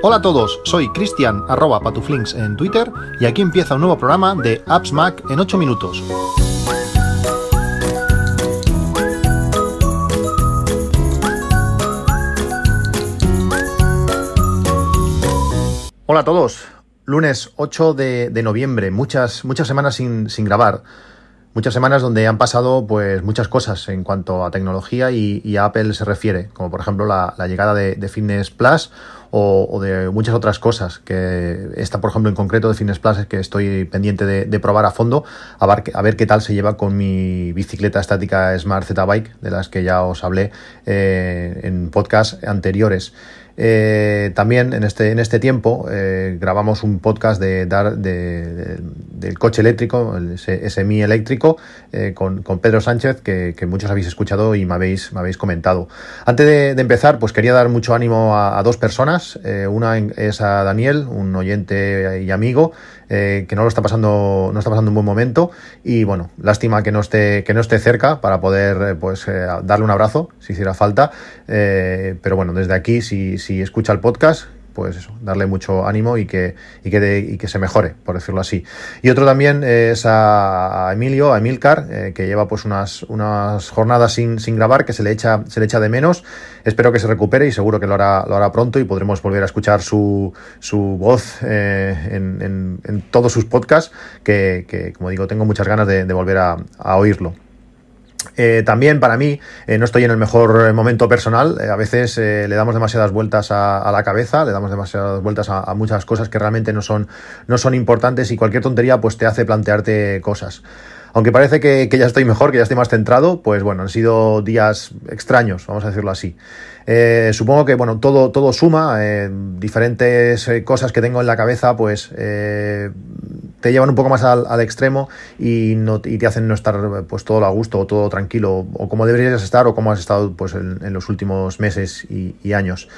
Hola a todos, soy Cristian arroba patuflinks en Twitter y aquí empieza un nuevo programa de Apps Mac en 8 minutos. Hola a todos, lunes 8 de, de noviembre, muchas, muchas semanas sin, sin grabar muchas semanas donde han pasado pues muchas cosas en cuanto a tecnología y, a Apple se refiere, como por ejemplo la, llegada de, Fitness Plus o, de muchas otras cosas, que esta por ejemplo en concreto de Fitness Plus es que estoy pendiente de, probar a fondo, a ver, a ver, qué tal se lleva con mi bicicleta estática Smart Z Bike, de las que ya os hablé eh, en podcasts anteriores. Eh, también en este, en este tiempo eh, grabamos un podcast de, dar del coche eléctrico, el semi eléctrico, eh, con, Pedro Sánchez, que, muchos habéis escuchado y me habéis, me habéis comentado. Antes de, empezar, pues quería dar mucho ánimo a, dos personas. una es a Daniel, un oyente y amigo, que no lo está pasando, no está pasando un buen momento. Y bueno, lástima que no esté, que no esté cerca para poder pues darle un abrazo si hiciera falta. pero bueno, desde aquí, si si escucha el podcast, pues eso, darle mucho ánimo y que, se mejore, por decirlo así. Y otro también es a, Emilio, a Emilcar, eh, que lleva pues unas, unas jornadas sin, grabar, que se le, echa, se le echa de menos. Espero que se recupere y seguro que lo hará, lo hará pronto y podremos volver a escuchar su, su voz eh, en, todos sus podcasts, que, como digo, tengo muchas ganas de, volver a oírlo. Eh, también para mí eh, no estoy en el mejor momento personal. Eh, a veces le damos demasiadas vueltas a, la cabeza, le damos demasiadas vueltas a, muchas cosas que realmente no son, no son importantes y cualquier tontería pues te hace plantearte cosas. Aunque parece que, ya estoy mejor, que ya estoy más centrado, pues bueno, han sido días extraños, vamos a decirlo así. supongo que bueno, todo, todo suma, diferentes cosas que tengo en la cabeza, pues te llevan un poco más al, extremo y, no, y te hacen no estar pues todo a gusto o todo tranquilo o como deberías estar o como has estado pues en, los últimos meses y años.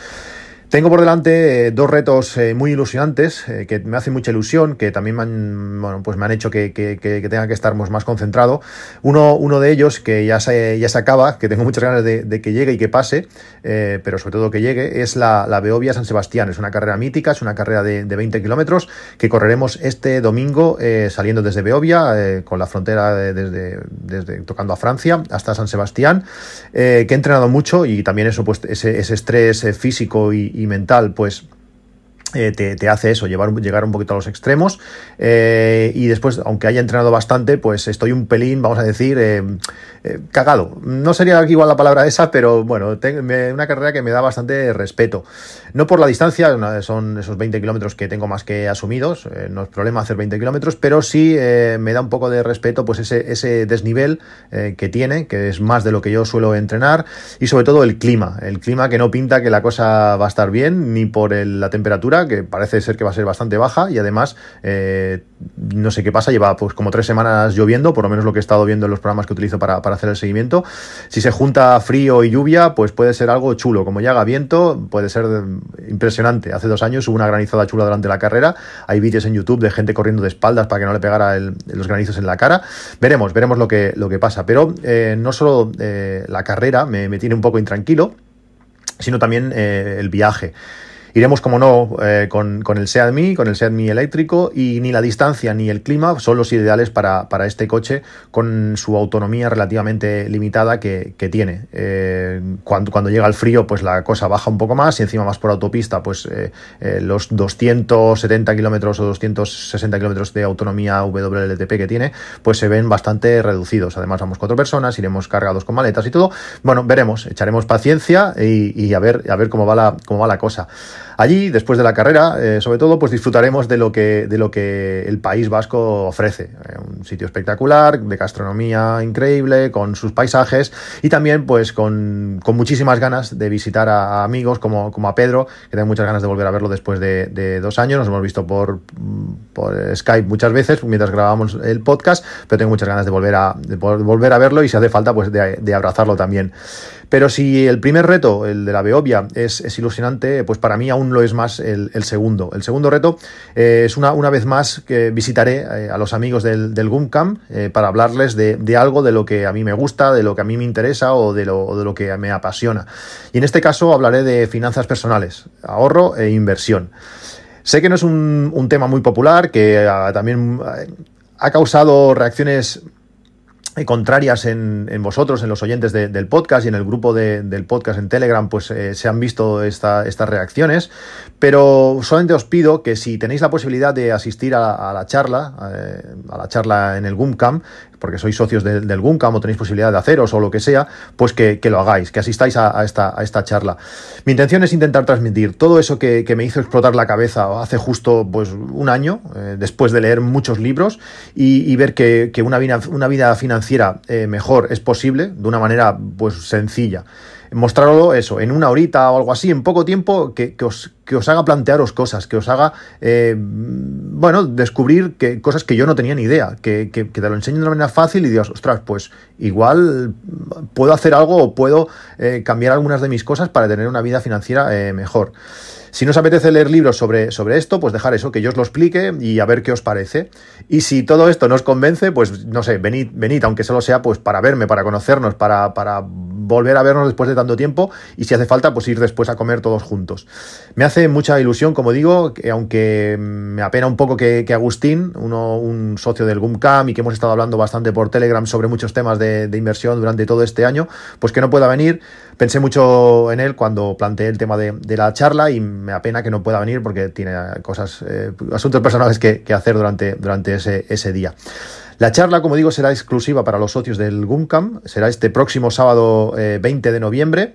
Tengo por delante eh, dos retos eh, muy ilusionantes eh, que me hacen mucha ilusión, que también me han, bueno, pues me han hecho que, tenga que estar más concentrado. Uno, de ellos que ya se, ya se acaba, que tengo muchas ganas de, que llegue y que pase, pero sobre todo que llegue, es la, la, Beovia San Sebastián. Es una carrera mítica, es una carrera de, 20 kilómetros que correremos este domingo saliendo desde Beovia, con la frontera desde, tocando a Francia hasta San Sebastián, que he entrenado mucho y también eso, pues ese estrés físico y y mental, pues eh, te, hace eso, llevar, llegar un poquito a los extremos. Eh, y después, aunque haya entrenado bastante, pues estoy un pelín, vamos a decir, eh, cagado. No sería igual la palabra esa, pero bueno, una carrera que me da bastante respeto. No por la distancia, son esos 20 kilómetros que tengo más que asumidos, no es problema hacer 20 kilómetros, pero sí me da un poco de respeto pues ese, ese desnivel que tiene, que es más de lo que yo suelo entrenar, y sobre todo el clima. El clima que no pinta que la cosa va a estar bien, ni por la temperatura que parece ser que va a ser bastante baja y además eh, no sé qué pasa, lleva pues como tres semanas lloviendo, por lo menos lo que he estado viendo en los programas que utilizo para, hacer el seguimiento. Si se junta frío y lluvia, pues puede ser algo chulo. Como ya haga viento, puede ser impresionante. Hace dos años hubo una granizada chula durante la carrera. Hay vídeos en YouTube de gente corriendo de espaldas para que no le pegara los granizos en la cara. Veremos, veremos lo que, lo que pasa. Pero eh, no solo eh, la carrera me, tiene un poco intranquilo, sino también el viaje. Iremos, como no, eh, con, el Seat Mi, con el Seat Mi eléctrico y ni la distancia ni el clima son los ideales para, este coche con su autonomía relativamente limitada que, tiene. Eh, cuando, cuando llega el frío, pues la cosa baja un poco más y encima más por autopista, pues eh, los 270 kilómetros o 260 kilómetros de autonomía WLTP que tiene, pues se ven bastante reducidos. Además, vamos cuatro personas, iremos cargados con maletas y todo. Bueno, veremos, echaremos paciencia y, a, ver, a ver cómo va la, cómo va la cosa. Allí, después de la carrera, eh, sobre todo, pues disfrutaremos de lo que, de lo que el País Vasco ofrece. Eh, un sitio espectacular, de gastronomía increíble, con sus paisajes y también pues con, muchísimas ganas de visitar a, amigos como, como, a Pedro, que tengo muchas ganas de volver a verlo después de, dos años. Nos hemos visto por, por, Skype muchas veces mientras grabábamos el podcast, pero tengo muchas ganas de volver a, volver a verlo y si hace falta pues de, de abrazarlo también. Pero si el primer reto, el de la Beovia, es, ilusionante, pues para mí aún lo es más el, segundo. El segundo reto eh, es una, una vez más que visitaré eh, a los amigos del, del eh, para hablarles de, algo de lo que a mí me gusta, de lo que a mí me interesa o de lo, de lo que me apasiona. Y en este caso hablaré de finanzas personales, ahorro e inversión. Sé que no es un, un tema muy popular, que ah, también ha causado reacciones contrarias en, vosotros, en los oyentes del podcast y en el grupo del podcast en Telegram, pues eh, se han visto estas reacciones, pero solamente os pido que si tenéis la posibilidad de asistir a, la charla, eh, a la charla en el GUMCAM, porque sois socios del GUMCAM o tenéis posibilidad de haceros o lo que sea, pues que, lo hagáis, que asistáis a, esta, a, esta, charla. Mi intención es intentar transmitir todo eso que, me hizo explotar la cabeza hace justo pues, un año, después de leer muchos libros, y, ver que, una, vida, una vida financiera eh, mejor es posible de una manera pues sencilla. Mostrarlo eso, en una horita o algo así, en poco tiempo, que, os, que os, haga plantearos cosas, que os haga, eh, bueno, descubrir que, cosas que yo no tenía ni idea, que, que, te lo enseño de una manera fácil y digas, ostras, pues igual puedo hacer algo o puedo eh, cambiar algunas de mis cosas para tener una vida financiera mejor. Si no os apetece leer libros sobre, sobre esto, pues dejar eso, que yo os lo explique y a ver qué os parece. Y si todo esto no os convence, pues no sé, venid, venid, aunque solo sea pues para verme, para conocernos, para, para volver a vernos después de tanto tiempo y si hace falta, pues ir después a comer todos juntos. Me hace mucha ilusión, como digo, que aunque me apena un poco que, Agustín, uno, un socio del GUMCAM y que hemos estado hablando bastante por Telegram sobre muchos temas de, inversión durante todo este año, pues que no pueda venir. Pensé mucho en él cuando planteé el tema de, la charla y me apena que no pueda venir porque tiene cosas, eh, asuntos personales que, hacer durante, durante ese, ese día. La charla, como digo, será exclusiva para los socios del GUMCAM, será este próximo sábado 20 eh, de noviembre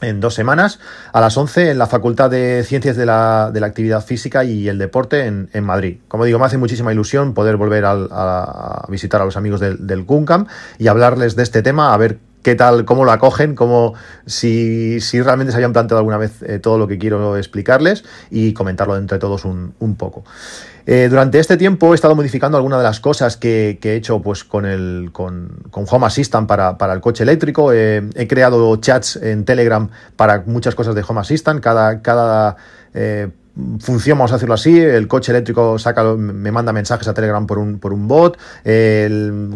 en dos semanas, a las 11 en la Facultad de Ciencias de la, Actividad Física y el Deporte en, Madrid. Como digo, me hace muchísima ilusión poder volver a, visitar a los amigos del, del y hablarles de este tema, a ver qué tal, cómo lo acogen, cómo, si, si realmente se habían planteado alguna vez eh, todo lo que quiero explicarles y comentarlo entre todos un, un poco. Eh, durante este tiempo he estado modificando algunas de las cosas que, he hecho pues, con, el, con, con Home Assistant para, para el coche eléctrico. he creado chats en Telegram para muchas cosas de Home Assistant. Cada, cada eh, función, vamos a decirlo así, el coche eléctrico saca, me manda mensajes a Telegram por un, por un bot,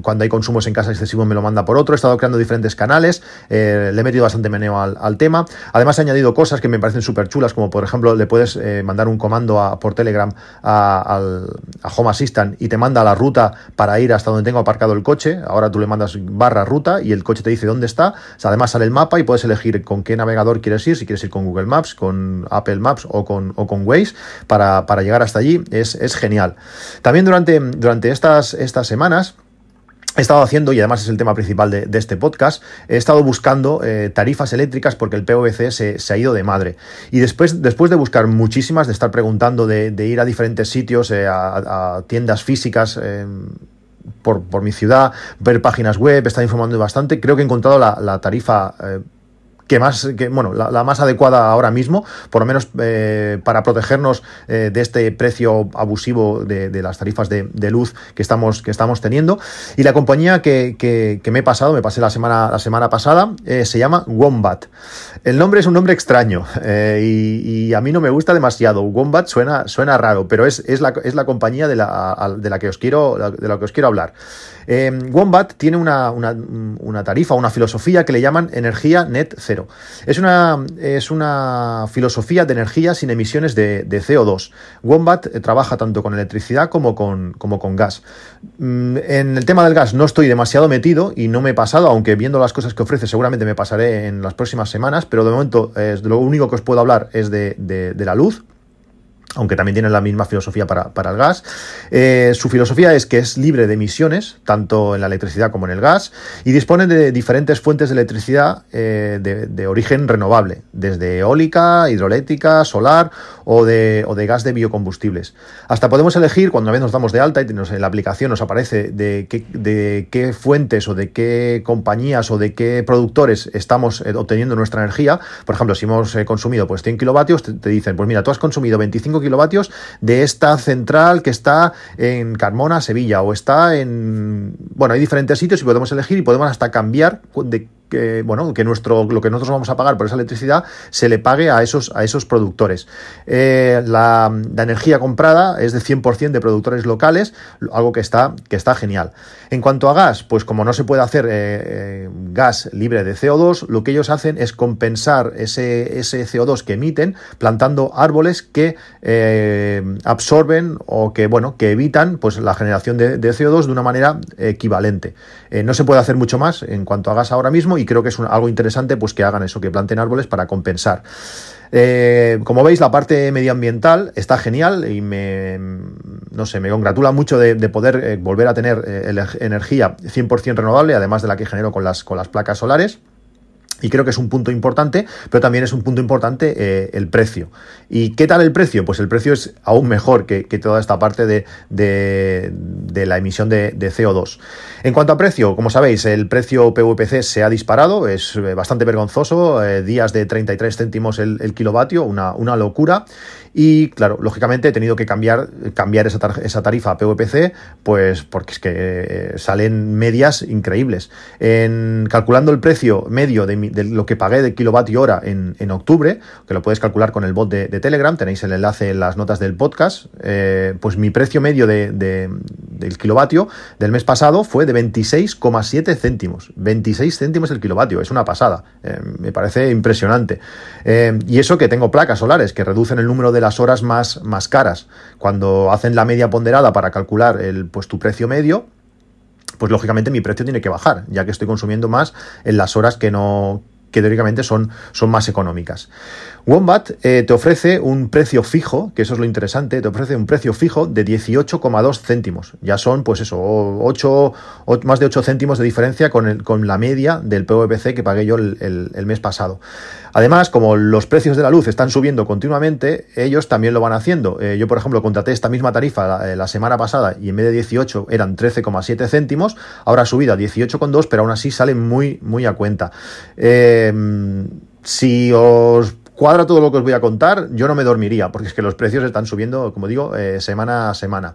cuando hay consumos en casa excesivos me lo manda por otro, he estado creando diferentes canales, eh, le he metido bastante meneo al, tema, además he añadido cosas que me parecen súper chulas, como por ejemplo le puedes eh, mandar un comando por Telegram a, Home Assistant y te manda la ruta para ir hasta donde tengo aparcado el coche, ahora tú le mandas barra ruta y el coche te dice dónde está, además sale el mapa y puedes elegir con qué navegador quieres ir, si quieres ir con Google Maps, con Apple Maps o con, o con para, para llegar hasta allí. Es, genial. También durante, estas, estas semanas he estado haciendo, y además es el tema principal de, este podcast, he estado buscando eh, tarifas eléctricas porque el PVC se, ha ido de madre. Y después, después de buscar muchísimas, de estar preguntando, de, ir a diferentes sitios, eh, a, tiendas físicas, eh, por, mi ciudad, ver páginas web, estar informando bastante, creo que he encontrado la tarifa que más, que, bueno, la, más adecuada ahora mismo, por lo menos eh, para protegernos eh, de este precio abusivo de, las tarifas de, luz que estamos, que estamos teniendo. Y la compañía que, que, me he pasado, me pasé la semana, la semana pasada, eh, se llama Wombat. El nombre es un nombre extraño y, a mí no me gusta demasiado. Wombat suena, suena raro, pero es, es, la, es la compañía de la, de la que os quiero, de la que os quiero hablar. Wombat tiene una, una, una tarifa, una filosofía que le llaman energía net cero. Es una, es una filosofía de energía sin emisiones de, CO2. Wombat eh, trabaja tanto con electricidad como con, como con gas. Mm, en el tema del gas no estoy demasiado metido y no me he pasado, aunque viendo las cosas que ofrece seguramente me pasaré en las próximas semanas, pero de momento es, lo único que os puedo hablar es de, de la luz aunque también tiene la misma filosofía para, el gas. Eh, su filosofía es que es libre de emisiones, tanto en la electricidad como en el gas, y dispone de diferentes fuentes de electricidad eh, de, origen renovable, desde eólica, hidroeléctrica, solar o de, o de, gas de biocombustibles. Hasta podemos elegir, cuando una vez nos damos de alta y en la aplicación nos aparece de qué, de qué fuentes o de qué compañías o de qué productores estamos eh, obteniendo nuestra energía. Por ejemplo, si hemos consumido pues 100 kilovatios, te, te dicen, pues mira, tú has consumido 25 kilovatios de esta central que está en Carmona, Sevilla, o está en... Bueno, hay diferentes sitios y podemos elegir y podemos hasta cambiar de que, bueno, que nuestro, lo que nosotros vamos a pagar por esa electricidad se le pague a esos, a esos productores. Eh, la, energía comprada es de 100% de productores locales, algo que está, que está genial. En cuanto a gas, pues como no se puede hacer eh, eh, gas libre de CO2, lo que ellos hacen es compensar ese, ese CO2 que emiten plantando árboles que absorben o que, bueno, que evitan pues, la generación de, de CO2 de una manera equivalente. no se puede hacer mucho más en cuanto a gas ahora mismo creo que es algo interesante pues que hagan eso, que planten árboles para compensar. Eh, como veis, la parte medioambiental está genial y me, no sé, me congratula mucho de, poder eh, volver a tener eh, energía 100% renovable, además de la que genero con las, con las placas solares. Y creo que es un punto importante, pero también es un punto importante eh, el precio. ¿Y qué tal el precio? Pues el precio es aún mejor que, toda esta parte de, la emisión de, CO2. En cuanto a precio, como sabéis, el precio PVPC se ha disparado, es eh, bastante vergonzoso, eh, días de 33 céntimos el, kilovatio, una, una locura. Y claro, lógicamente he tenido que cambiar, cambiar esa, esa tarifa PVPC, pues porque es que salen medias increíbles. Calculando el precio medio de, lo que pagué de kilovatio hora en, en, octubre, que lo puedes calcular con el bot de, Telegram, tenéis el enlace en las notas del podcast, eh, pues mi precio medio de, del kilovatio del mes pasado fue de 26,7 céntimos. 26 céntimos el kilovatio, es una pasada. Eh, me parece impresionante. y eso que tengo placas solares que reducen el número de las horas más, más caras. Cuando hacen la media ponderada para calcular el, pues, tu precio medio, pues lógicamente mi precio tiene que bajar, ya que estoy consumiendo más en las horas que no que teóricamente son, son más económicas. Wombat eh, te ofrece un precio fijo, que eso es lo interesante, te ofrece un precio fijo de 18,2 céntimos. Ya son, pues eso, 8, más de 8 céntimos de diferencia con, el, con la media del PVPC que pagué yo el, mes pasado. Además, como los precios de la luz están subiendo continuamente, ellos también lo van haciendo. Eh, yo, por ejemplo, contraté esta misma tarifa la, semana pasada y en vez de 18 eran 13,7 céntimos, ahora ha subido a 18,2, pero aún así sale muy, muy a cuenta. Eh, si os cuadra todo lo que os voy a contar, yo no me dormiría, porque es que los precios están subiendo, como digo, eh, semana a semana.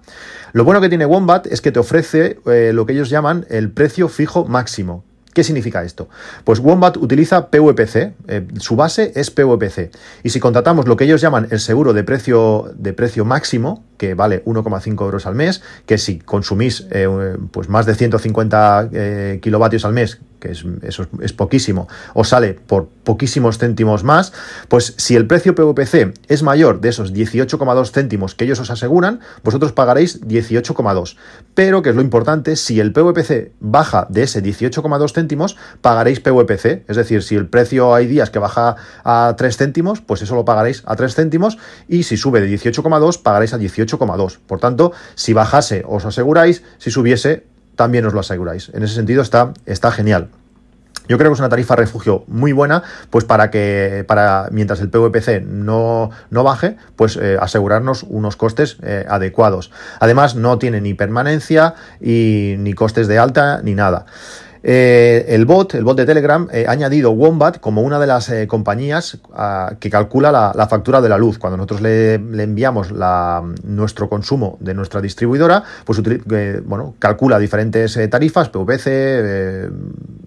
Lo bueno que tiene Wombat es que te ofrece eh, lo que ellos llaman el precio fijo máximo. ¿Qué significa esto? Pues Wombat utiliza PVPC, eh, su base es PVPC. Y si contratamos lo que ellos llaman el seguro de precio, de precio máximo, que vale 1,5 euros al mes, que si consumís pues más de 150 kilovatios al mes, que es, eso es poquísimo, os sale por poquísimos céntimos más, pues si el precio PVPC es mayor de esos 18,2 céntimos que ellos os aseguran, vosotros pagaréis 18,2. Pero, que es lo importante, si el PVPC baja de ese 18,2 céntimos, pagaréis PVPC. Es decir, si el precio hay días que baja a 3 céntimos, pues eso lo pagaréis a 3 céntimos y si sube de 18,2, pagaréis a 18,2. Por tanto, si bajase os aseguráis, si subiese también os lo aseguráis. En ese sentido está, está genial. Yo creo que es una tarifa refugio muy buena, pues para que, para mientras el PVPC no, no baje, pues eh, asegurarnos unos costes eh, adecuados. Además, no tiene ni permanencia y, ni costes de alta ni nada. Eh, el bot, el bot de Telegram, ha añadido Wombat como una de las compañías ah, que calcula la, factura de la luz. Cuando nosotros le, enviamos nuestro consumo de nuestra distribuidora, pues bueno, calcula diferentes tarifas, PVC,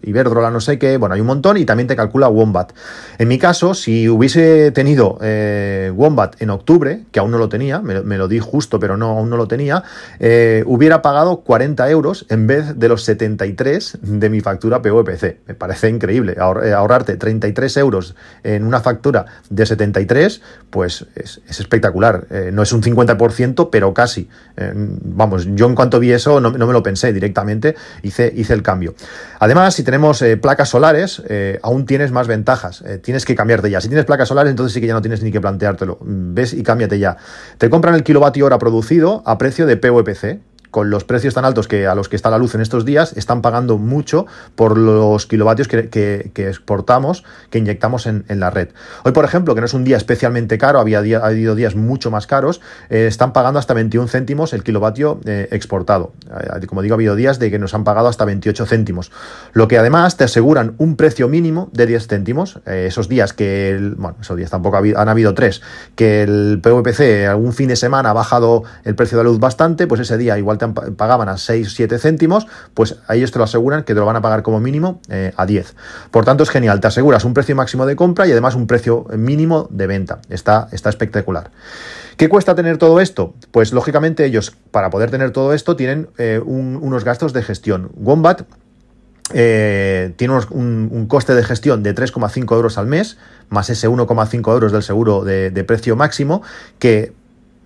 Iberdrola, no sé qué, bueno, hay un montón y también te calcula Wombat. En mi caso, si hubiese tenido eh, Wombat en octubre, que aún no lo tenía, me, lo di justo, pero no, aún no lo tenía, eh, hubiera pagado 40 euros en vez de los 73 de mi factura PVPC. Me parece increíble. Eh, ahorrarte 33 euros en una factura de 73, pues es, espectacular. no es un 50%, pero casi. vamos, yo en cuanto vi eso no, no, me lo pensé directamente, hice, hice el cambio. Además, si tenemos eh, placas solares, eh, aún tienes más ventajas. Eh, tienes que cambiarte ya. Si tienes placas solares, entonces sí que ya no tienes ni que planteártelo. Ves y cámbiate ya. Te compran el kilovatio hora producido a precio de PVPC con los precios tan altos que a los que está la luz en estos días, están pagando mucho por los kilovatios que, exportamos, que inyectamos en, la red. Hoy, por ejemplo, que no es un día especialmente caro, había ha habido días mucho más caros, eh, están pagando hasta 21 céntimos el kilovatio eh, exportado. Eh, como digo, ha habido días de que nos han pagado hasta 28 céntimos. Lo que además te aseguran un precio mínimo de 10 céntimos. esos días que, bueno, esos días tampoco han habido tres, que el PVPC algún fin de semana ha bajado el precio de la luz bastante, pues ese día igual pagaban a 6, 7 céntimos, pues ellos te lo aseguran que te lo van a pagar como mínimo eh, a 10. Por tanto, es genial, te aseguras un precio máximo de compra y además un precio mínimo de venta. Está, está espectacular. ¿Qué cuesta tener todo esto? Pues lógicamente ellos, para poder tener todo esto, tienen eh, unos gastos de gestión. Wombat eh, tiene un, coste de gestión de 3,5 euros al mes, más ese 1,5 euros del seguro de, precio máximo, que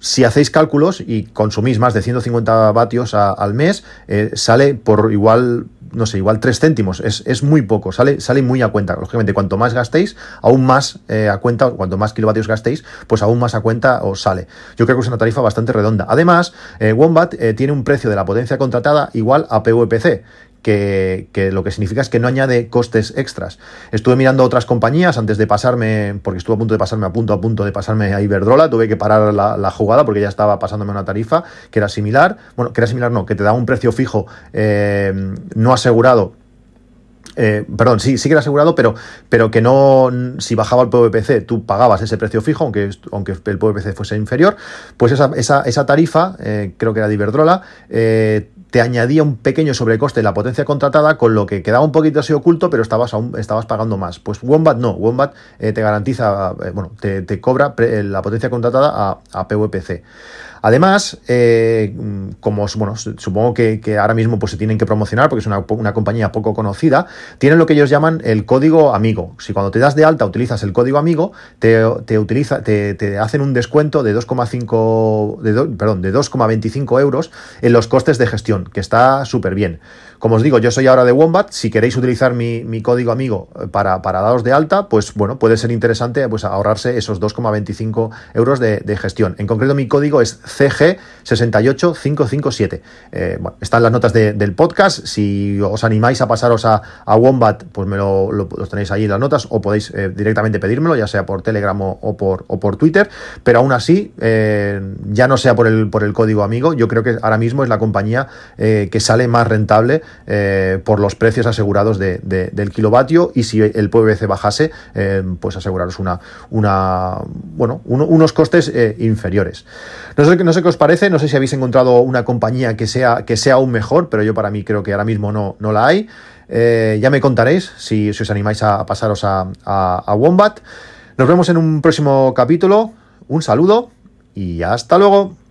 si hacéis cálculos y consumís más de 150 vatios al mes, eh, sale por igual, no sé, igual 3 céntimos. Es, muy poco, sale, sale muy a cuenta. Lógicamente, cuanto más gastéis, aún más eh, a cuenta, cuanto más kilovatios gastéis, pues aún más a cuenta os sale. Yo creo que es una tarifa bastante redonda. Además, Wombat tiene un precio de la potencia contratada igual a PVPC que, lo que significa es que no añade costes extras. Estuve mirando otras compañías antes de pasarme, porque estuve a punto de pasarme a punto a punto de pasarme a Iberdrola, tuve que parar la, jugada porque ya estaba pasándome una tarifa que era similar, bueno, que era similar no, que te da un precio fijo eh, no asegurado eh, perdón, sí, sí que era asegurado, pero, pero que no, si bajaba el PVPC, tú pagabas ese precio fijo, aunque, aunque el PVPC fuese inferior, pues esa, esa, esa tarifa, eh, creo que era de Iberdrola, eh, te añadía un pequeño sobrecoste la potencia contratada, con lo que quedaba un poquito así oculto, pero estabas, aún, estabas pagando más. Pues Wombat no, Wombat eh, te garantiza, eh, bueno, te, cobra la potencia contratada a, a PVPC. Además, eh, como bueno, supongo que, ahora mismo pues, se tienen que promocionar porque es una, compañía poco conocida, tienen lo que ellos llaman el código amigo. Si cuando te das de alta utilizas el código amigo, te, utiliza, te, hacen un descuento de 2,5 de de 2,25 euros en los costes de gestión, que está súper bien. Como os digo, yo soy ahora de Wombat. Si queréis utilizar mi, código amigo eh, para, para, daros de alta, pues bueno, puede ser interesante pues, ahorrarse esos 2,25 euros de, gestión. En concreto, mi código es CG68557. Eh, están las notas del podcast. Si os animáis a pasaros a, Wombat, pues me lo, tenéis ahí en las notas o podéis eh, directamente pedírmelo, ya sea por Telegram o, por, o por Twitter. Pero aún así, ya no sea por el, por el código amigo, yo creo que ahora mismo es la compañía que sale más rentable eh, por los precios asegurados del kilovatio y si el PVC bajase, eh, pues aseguraros una, una bueno, unos costes eh, inferiores. No sé, no sé qué os parece, no sé si habéis encontrado una compañía que sea, que sea aún mejor, pero yo para mí creo que ahora mismo no, no la hay. ya me contaréis si, os animáis a pasaros a, a Wombat. Nos vemos en un próximo capítulo. Un saludo y hasta luego.